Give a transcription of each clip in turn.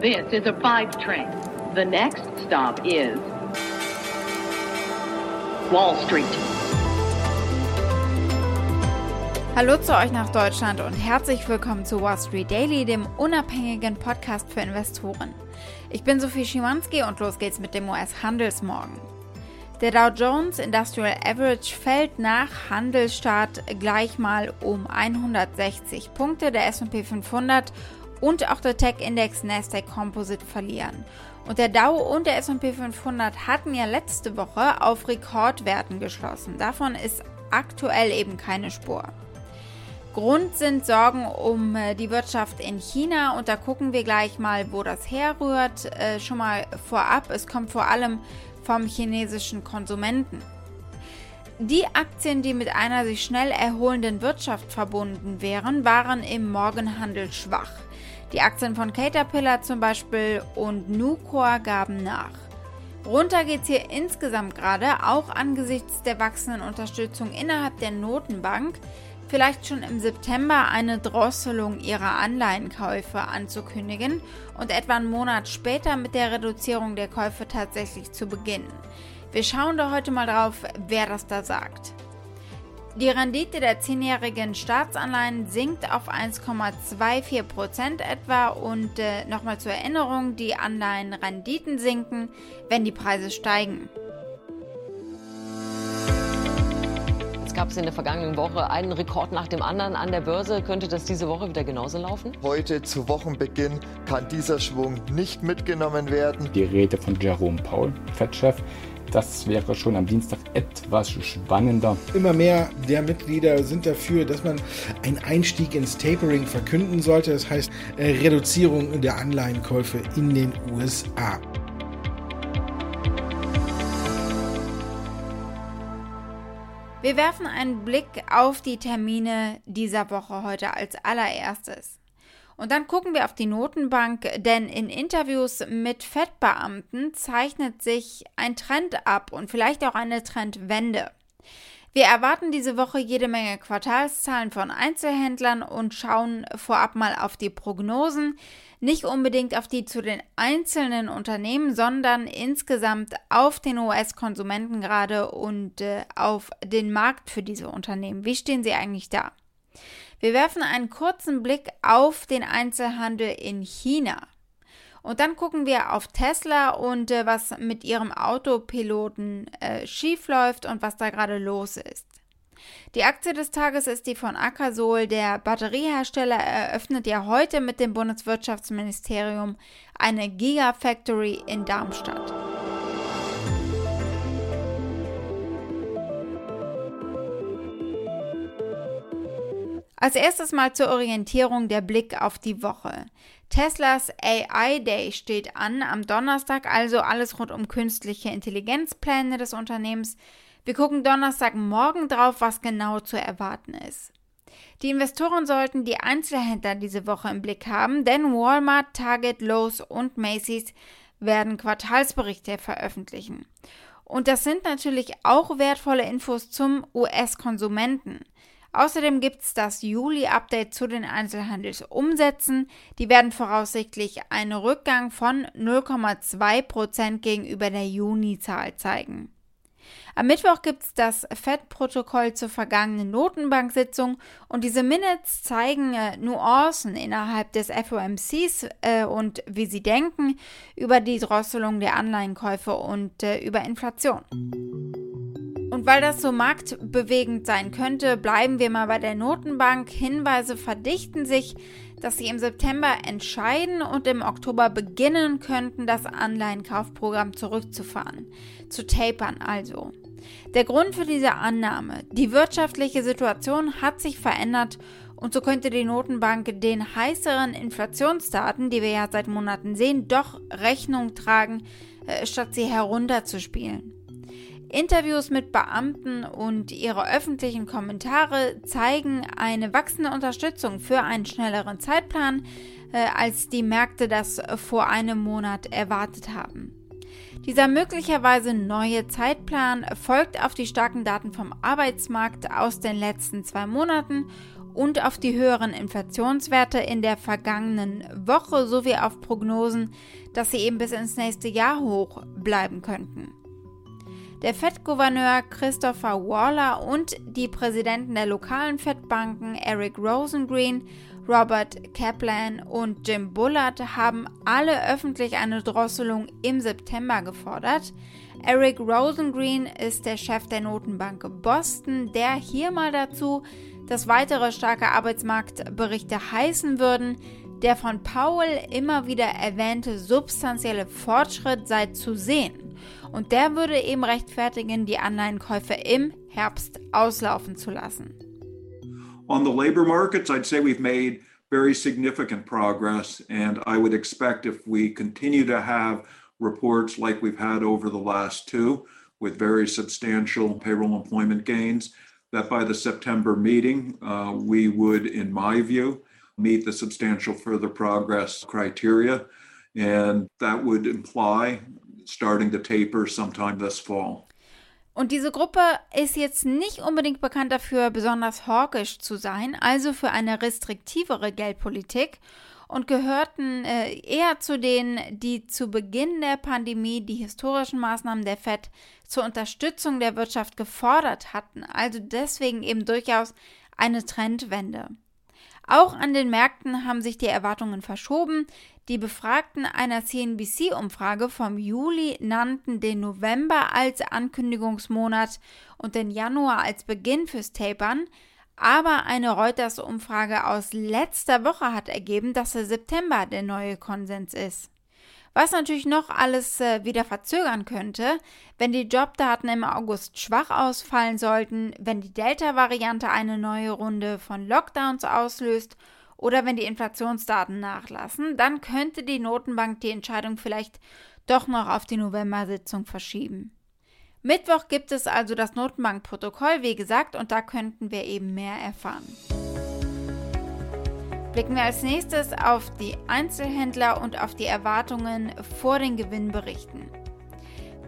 This is a five train. The next stop is Wall Street. Hallo zu euch nach Deutschland und herzlich willkommen zu Wall Street Daily, dem unabhängigen Podcast für Investoren. Ich bin Sophie Schimanski und los geht's mit dem US-Handelsmorgen. Der Dow Jones Industrial Average fällt nach Handelsstart gleich mal um 160 Punkte, der S&P 500 und auch der Tech-Index Nasdaq Composite verlieren. Und der Dow und der S&P 500 hatten ja letzte Woche auf Rekordwerten geschlossen. Davon ist aktuell eben keine Spur. Grund sind Sorgen um äh, die Wirtschaft in China und da gucken wir gleich mal, wo das herrührt. Äh, schon mal vorab, es kommt vor allem vom chinesischen Konsumenten. Die Aktien, die mit einer sich schnell erholenden Wirtschaft verbunden wären, waren im Morgenhandel schwach. Die Aktien von Caterpillar zum Beispiel und Nucor gaben nach. Runter geht es hier insgesamt gerade, auch angesichts der wachsenden Unterstützung innerhalb der Notenbank, vielleicht schon im September eine Drosselung ihrer Anleihenkäufe anzukündigen und etwa einen Monat später mit der Reduzierung der Käufe tatsächlich zu beginnen. Wir schauen da heute mal drauf, wer das da sagt. Die Rendite der zehnjährigen Staatsanleihen sinkt auf 1,24 Prozent etwa und äh, nochmal zur Erinnerung, die Anleihenrenditen sinken, wenn die Preise steigen. Es gab es in der vergangenen Woche einen Rekord nach dem anderen an der Börse. Könnte das diese Woche wieder genauso laufen? Heute zu Wochenbeginn kann dieser Schwung nicht mitgenommen werden. Die Rede von Jerome Paul, Fettchef, das wäre schon am Dienstag etwas spannender. Immer mehr der Mitglieder sind dafür, dass man einen Einstieg ins Tapering verkünden sollte. Das heißt äh, Reduzierung der Anleihenkäufe in den USA. Wir werfen einen Blick auf die Termine dieser Woche heute als allererstes. Und dann gucken wir auf die Notenbank, denn in Interviews mit Fettbeamten zeichnet sich ein Trend ab und vielleicht auch eine Trendwende. Wir erwarten diese Woche jede Menge Quartalszahlen von Einzelhändlern und schauen vorab mal auf die Prognosen. Nicht unbedingt auf die zu den einzelnen Unternehmen, sondern insgesamt auf den US-Konsumenten gerade und äh, auf den Markt für diese Unternehmen. Wie stehen sie eigentlich da? Wir werfen einen kurzen Blick auf den Einzelhandel in China. Und dann gucken wir auf Tesla und äh, was mit ihrem Autopiloten äh, schiefläuft und was da gerade los ist. Die Aktie des Tages ist die von Akasol. Der Batteriehersteller eröffnet ja heute mit dem Bundeswirtschaftsministerium eine Gigafactory in Darmstadt. Als erstes mal zur Orientierung der Blick auf die Woche. Teslas AI Day steht an am Donnerstag, also alles rund um künstliche Intelligenzpläne des Unternehmens. Wir gucken Donnerstagmorgen drauf, was genau zu erwarten ist. Die Investoren sollten die Einzelhändler diese Woche im Blick haben, denn Walmart, Target, Lowe's und Macy's werden Quartalsberichte veröffentlichen. Und das sind natürlich auch wertvolle Infos zum US-Konsumenten. Außerdem gibt es das Juli-Update zu den Einzelhandelsumsätzen. Die werden voraussichtlich einen Rückgang von 0,2% gegenüber der Juni-Zahl zeigen. Am Mittwoch gibt es das FED-Protokoll zur vergangenen Notenbank-Sitzung und diese Minutes zeigen äh, Nuancen innerhalb des FOMCs äh, und wie sie denken über die Drosselung der Anleihenkäufe und äh, über Inflation. Und weil das so marktbewegend sein könnte, bleiben wir mal bei der Notenbank. Hinweise verdichten sich, dass sie im September entscheiden und im Oktober beginnen könnten, das Anleihenkaufprogramm zurückzufahren. Zu tapern also. Der Grund für diese Annahme, die wirtschaftliche Situation hat sich verändert und so könnte die Notenbank den heißeren Inflationsdaten, die wir ja seit Monaten sehen, doch Rechnung tragen, äh, statt sie herunterzuspielen. Interviews mit Beamten und ihre öffentlichen Kommentare zeigen eine wachsende Unterstützung für einen schnelleren Zeitplan, äh, als die Märkte das vor einem Monat erwartet haben. Dieser möglicherweise neue Zeitplan folgt auf die starken Daten vom Arbeitsmarkt aus den letzten zwei Monaten und auf die höheren Inflationswerte in der vergangenen Woche sowie auf Prognosen, dass sie eben bis ins nächste Jahr hoch bleiben könnten. Der Fed-Gouverneur Christopher Waller und die Präsidenten der lokalen Fed-Banken Eric Rosengreen, Robert Kaplan und Jim Bullard haben alle öffentlich eine Drosselung im September gefordert. Eric Rosengreen ist der Chef der Notenbank Boston, der hier mal dazu, dass weitere starke Arbeitsmarktberichte heißen würden, der von Powell immer wieder erwähnte substanzielle Fortschritt sei zu sehen. Und der würde eben rechtfertigen, die Anleihenkäufe im Herbst auslaufen zu lassen. On the labor markets, I'd say we've made very significant progress, and I would expect if we continue to have reports like we've had over the last two, with very substantial payroll employment gains, that by the September meeting, uh, we would, in my view, meet the substantial further progress criteria. And that would imply starting to taper sometime this fall. Und diese Gruppe ist jetzt nicht unbedingt bekannt dafür, besonders hawkisch zu sein, also für eine restriktivere Geldpolitik und gehörten äh, eher zu denen, die zu Beginn der Pandemie die historischen Maßnahmen der Fed zur Unterstützung der Wirtschaft gefordert hatten, also deswegen eben durchaus eine Trendwende. Auch an den Märkten haben sich die Erwartungen verschoben. Die Befragten einer CNBC-Umfrage vom Juli nannten den November als Ankündigungsmonat und den Januar als Beginn fürs Tapern. Aber eine Reuters-Umfrage aus letzter Woche hat ergeben, dass der September der neue Konsens ist. Was natürlich noch alles äh, wieder verzögern könnte, wenn die Jobdaten im August schwach ausfallen sollten, wenn die Delta-Variante eine neue Runde von Lockdowns auslöst oder wenn die Inflationsdaten nachlassen, dann könnte die Notenbank die Entscheidung vielleicht doch noch auf die November-Sitzung verschieben. Mittwoch gibt es also das Notenbankprotokoll, wie gesagt, und da könnten wir eben mehr erfahren. Blicken wir als nächstes auf die Einzelhändler und auf die Erwartungen vor den Gewinnberichten.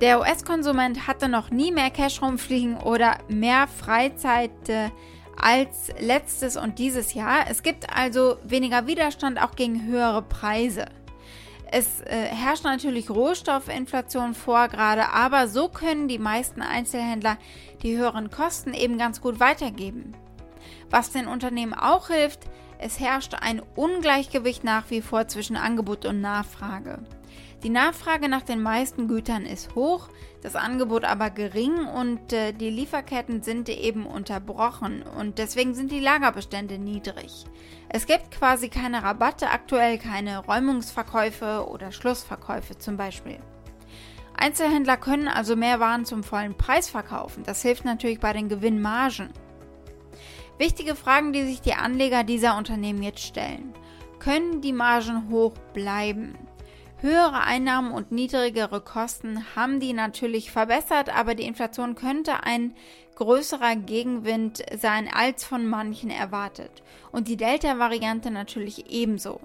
Der US-Konsument hatte noch nie mehr Cash rumfliegen oder mehr Freizeit als letztes und dieses Jahr. Es gibt also weniger Widerstand auch gegen höhere Preise. Es äh, herrscht natürlich Rohstoffinflation vor gerade, aber so können die meisten Einzelhändler die höheren Kosten eben ganz gut weitergeben. Was den Unternehmen auch hilft, es herrscht ein Ungleichgewicht nach wie vor zwischen Angebot und Nachfrage. Die Nachfrage nach den meisten Gütern ist hoch, das Angebot aber gering und äh, die Lieferketten sind eben unterbrochen und deswegen sind die Lagerbestände niedrig. Es gibt quasi keine Rabatte, aktuell keine Räumungsverkäufe oder Schlussverkäufe zum Beispiel. Einzelhändler können also mehr Waren zum vollen Preis verkaufen. Das hilft natürlich bei den Gewinnmargen. Wichtige Fragen, die sich die Anleger dieser Unternehmen jetzt stellen. Können die Margen hoch bleiben? Höhere Einnahmen und niedrigere Kosten haben die natürlich verbessert, aber die Inflation könnte ein größerer Gegenwind sein als von manchen erwartet. Und die Delta-Variante natürlich ebenso.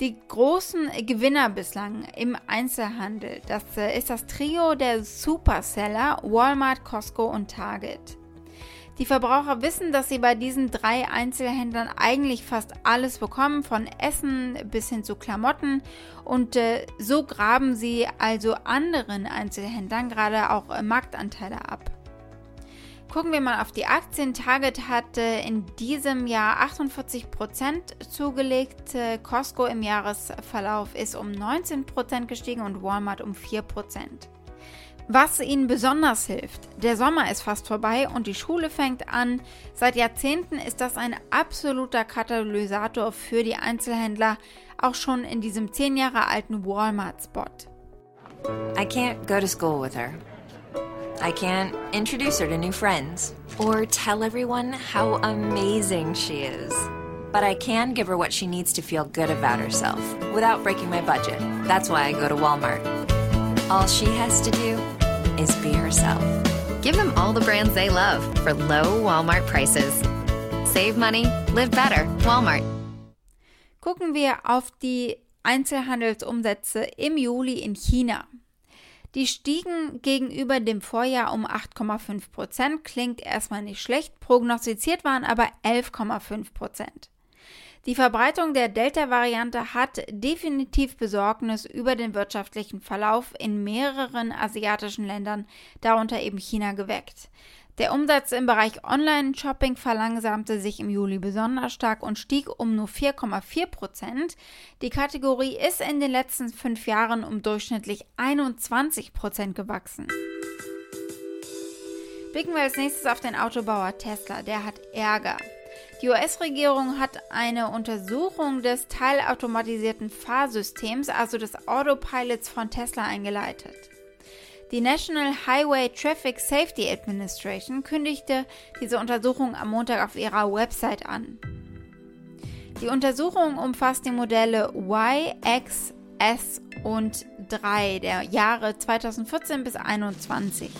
Die großen Gewinner bislang im Einzelhandel, das äh, ist das Trio der Superseller Walmart, Costco und Target. Die Verbraucher wissen, dass sie bei diesen drei Einzelhändlern eigentlich fast alles bekommen, von Essen bis hin zu Klamotten. Und äh, so graben sie also anderen Einzelhändlern gerade auch äh, Marktanteile ab. Gucken wir mal auf die Aktien. Target hat äh, in diesem Jahr 48% zugelegt. Äh, Costco im Jahresverlauf ist um 19% gestiegen und Walmart um 4%. Was ihnen besonders hilft, der Sommer ist fast vorbei und die Schule fängt an. Seit Jahrzehnten ist das ein absoluter Katalysator für die Einzelhändler, auch schon in diesem zehn Jahre alten Walmart-Spot. I can't go to school with her. I can't introduce her to new friends or tell everyone how amazing she is. But I can give her what she needs to feel good about herself without breaking my budget. That's why I go to Walmart. All she has to do is be herself. Give them all the brands they love for low Walmart prices. Save money, live better. Walmart. Gucken wir auf die Einzelhandelsumsätze im Juli in China. Die stiegen gegenüber dem Vorjahr um 8,5 Prozent, klingt erstmal nicht schlecht, prognostiziert waren aber 11,5 Prozent. Die Verbreitung der Delta-Variante hat definitiv Besorgnis über den wirtschaftlichen Verlauf in mehreren asiatischen Ländern, darunter eben China, geweckt. Der Umsatz im Bereich Online-Shopping verlangsamte sich im Juli besonders stark und stieg um nur 4,4 Prozent. Die Kategorie ist in den letzten fünf Jahren um durchschnittlich 21 Prozent gewachsen. Blicken wir als nächstes auf den Autobauer Tesla. Der hat Ärger. Die US-Regierung hat eine Untersuchung des teilautomatisierten Fahrsystems, also des Autopilots von Tesla, eingeleitet. Die National Highway Traffic Safety Administration kündigte diese Untersuchung am Montag auf ihrer Website an. Die Untersuchung umfasst die Modelle Y, X, S und 3 der Jahre 2014 bis 2021.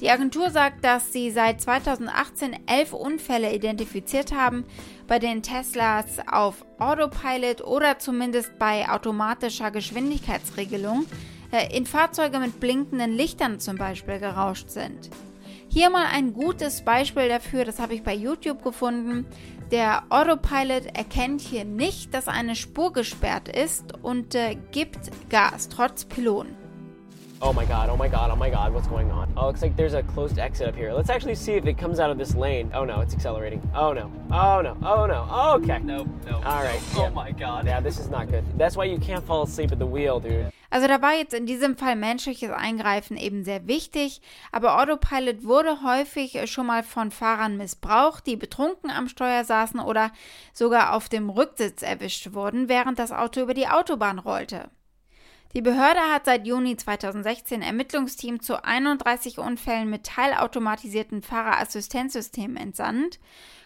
Die Agentur sagt, dass sie seit 2018 elf Unfälle identifiziert haben, bei denen Teslas auf Autopilot oder zumindest bei automatischer Geschwindigkeitsregelung äh, in Fahrzeuge mit blinkenden Lichtern zum Beispiel gerauscht sind. Hier mal ein gutes Beispiel dafür, das habe ich bei YouTube gefunden. Der Autopilot erkennt hier nicht, dass eine Spur gesperrt ist und äh, gibt Gas trotz Pylon. Oh my god, oh my god, oh my god, what's going on? Oh, looks like there's a closed exit up here. Let's actually see if it comes out of this lane. Oh no, it's accelerating. Oh no, oh no, oh no, oh, okay. Nope, nope. Alright. Nope. Yeah. Oh my god. Yeah, this is not good. That's why you can't fall asleep at the wheel, dude. Also da war jetzt in diesem Fall menschliches Eingreifen eben sehr wichtig, aber Autopilot wurde häufig schon mal von Fahrern missbraucht, die betrunken am Steuer saßen oder sogar auf dem Rücksitz erwischt wurden, während das Auto über die Autobahn rollte. Die Behörde hat seit Juni 2016 Ermittlungsteam zu 31 Unfällen mit teilautomatisierten Fahrerassistenzsystemen entsandt.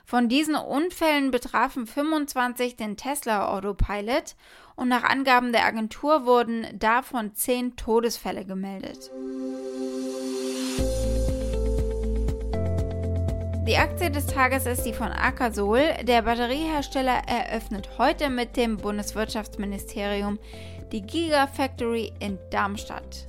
Von diesen Unfällen betrafen 25 den Tesla Autopilot und nach Angaben der Agentur wurden davon 10 Todesfälle gemeldet. Die Aktie des Tages ist die von Akasol. Der Batteriehersteller eröffnet heute mit dem Bundeswirtschaftsministerium die Gigafactory in Darmstadt.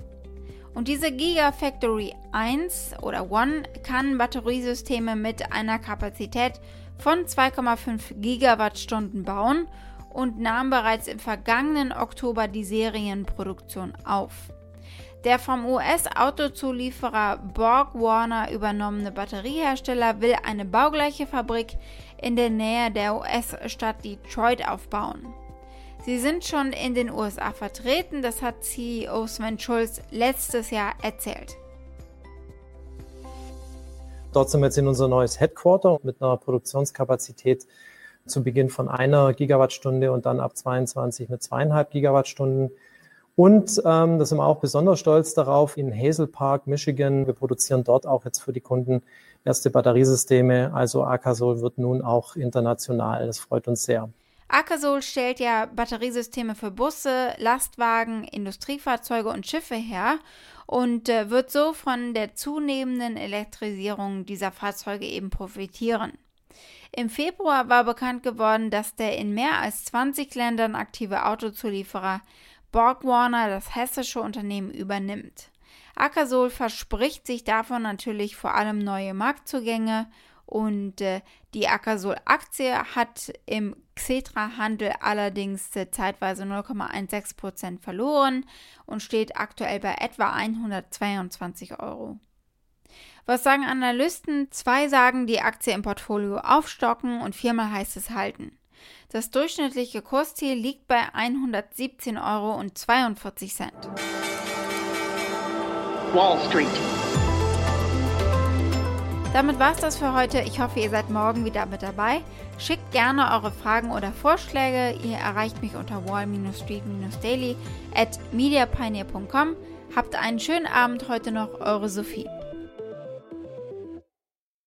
Und diese Gigafactory 1 oder 1 kann Batteriesysteme mit einer Kapazität von 2,5 Gigawattstunden bauen und nahm bereits im vergangenen Oktober die Serienproduktion auf. Der vom US-Autozulieferer Borg Warner übernommene Batteriehersteller will eine baugleiche Fabrik in der Nähe der US-Stadt Detroit aufbauen. Sie sind schon in den USA vertreten, das hat CEO Sven Schulz letztes Jahr erzählt. Dort sind wir jetzt in unser neues Headquarter mit einer Produktionskapazität zu Beginn von einer Gigawattstunde und dann ab 22 mit zweieinhalb Gigawattstunden. Und ähm, da sind wir auch besonders stolz darauf, in Hazel Park, Michigan, wir produzieren dort auch jetzt für die Kunden erste Batteriesysteme. Also Akasol wird nun auch international. Das freut uns sehr. Akasol stellt ja Batteriesysteme für Busse, Lastwagen, Industriefahrzeuge und Schiffe her und äh, wird so von der zunehmenden Elektrisierung dieser Fahrzeuge eben profitieren. Im Februar war bekannt geworden, dass der in mehr als 20 Ländern aktive Autozulieferer Borgwarner das hessische Unternehmen übernimmt. Akasol verspricht sich davon natürlich vor allem neue Marktzugänge und äh, die Akasol-Aktie hat im Xetra-Handel allerdings äh, zeitweise 0,16% verloren und steht aktuell bei etwa 122 Euro. Was sagen Analysten? Zwei sagen, die Aktie im Portfolio aufstocken und viermal heißt es halten. Das durchschnittliche Kursziel liegt bei 117,42 Euro. Wall Street. Damit war es das für heute. Ich hoffe, ihr seid morgen wieder mit dabei. Schickt gerne eure Fragen oder Vorschläge. Ihr erreicht mich unter wall-street-daily at mediapioneer.com. Habt einen schönen Abend heute noch, eure Sophie.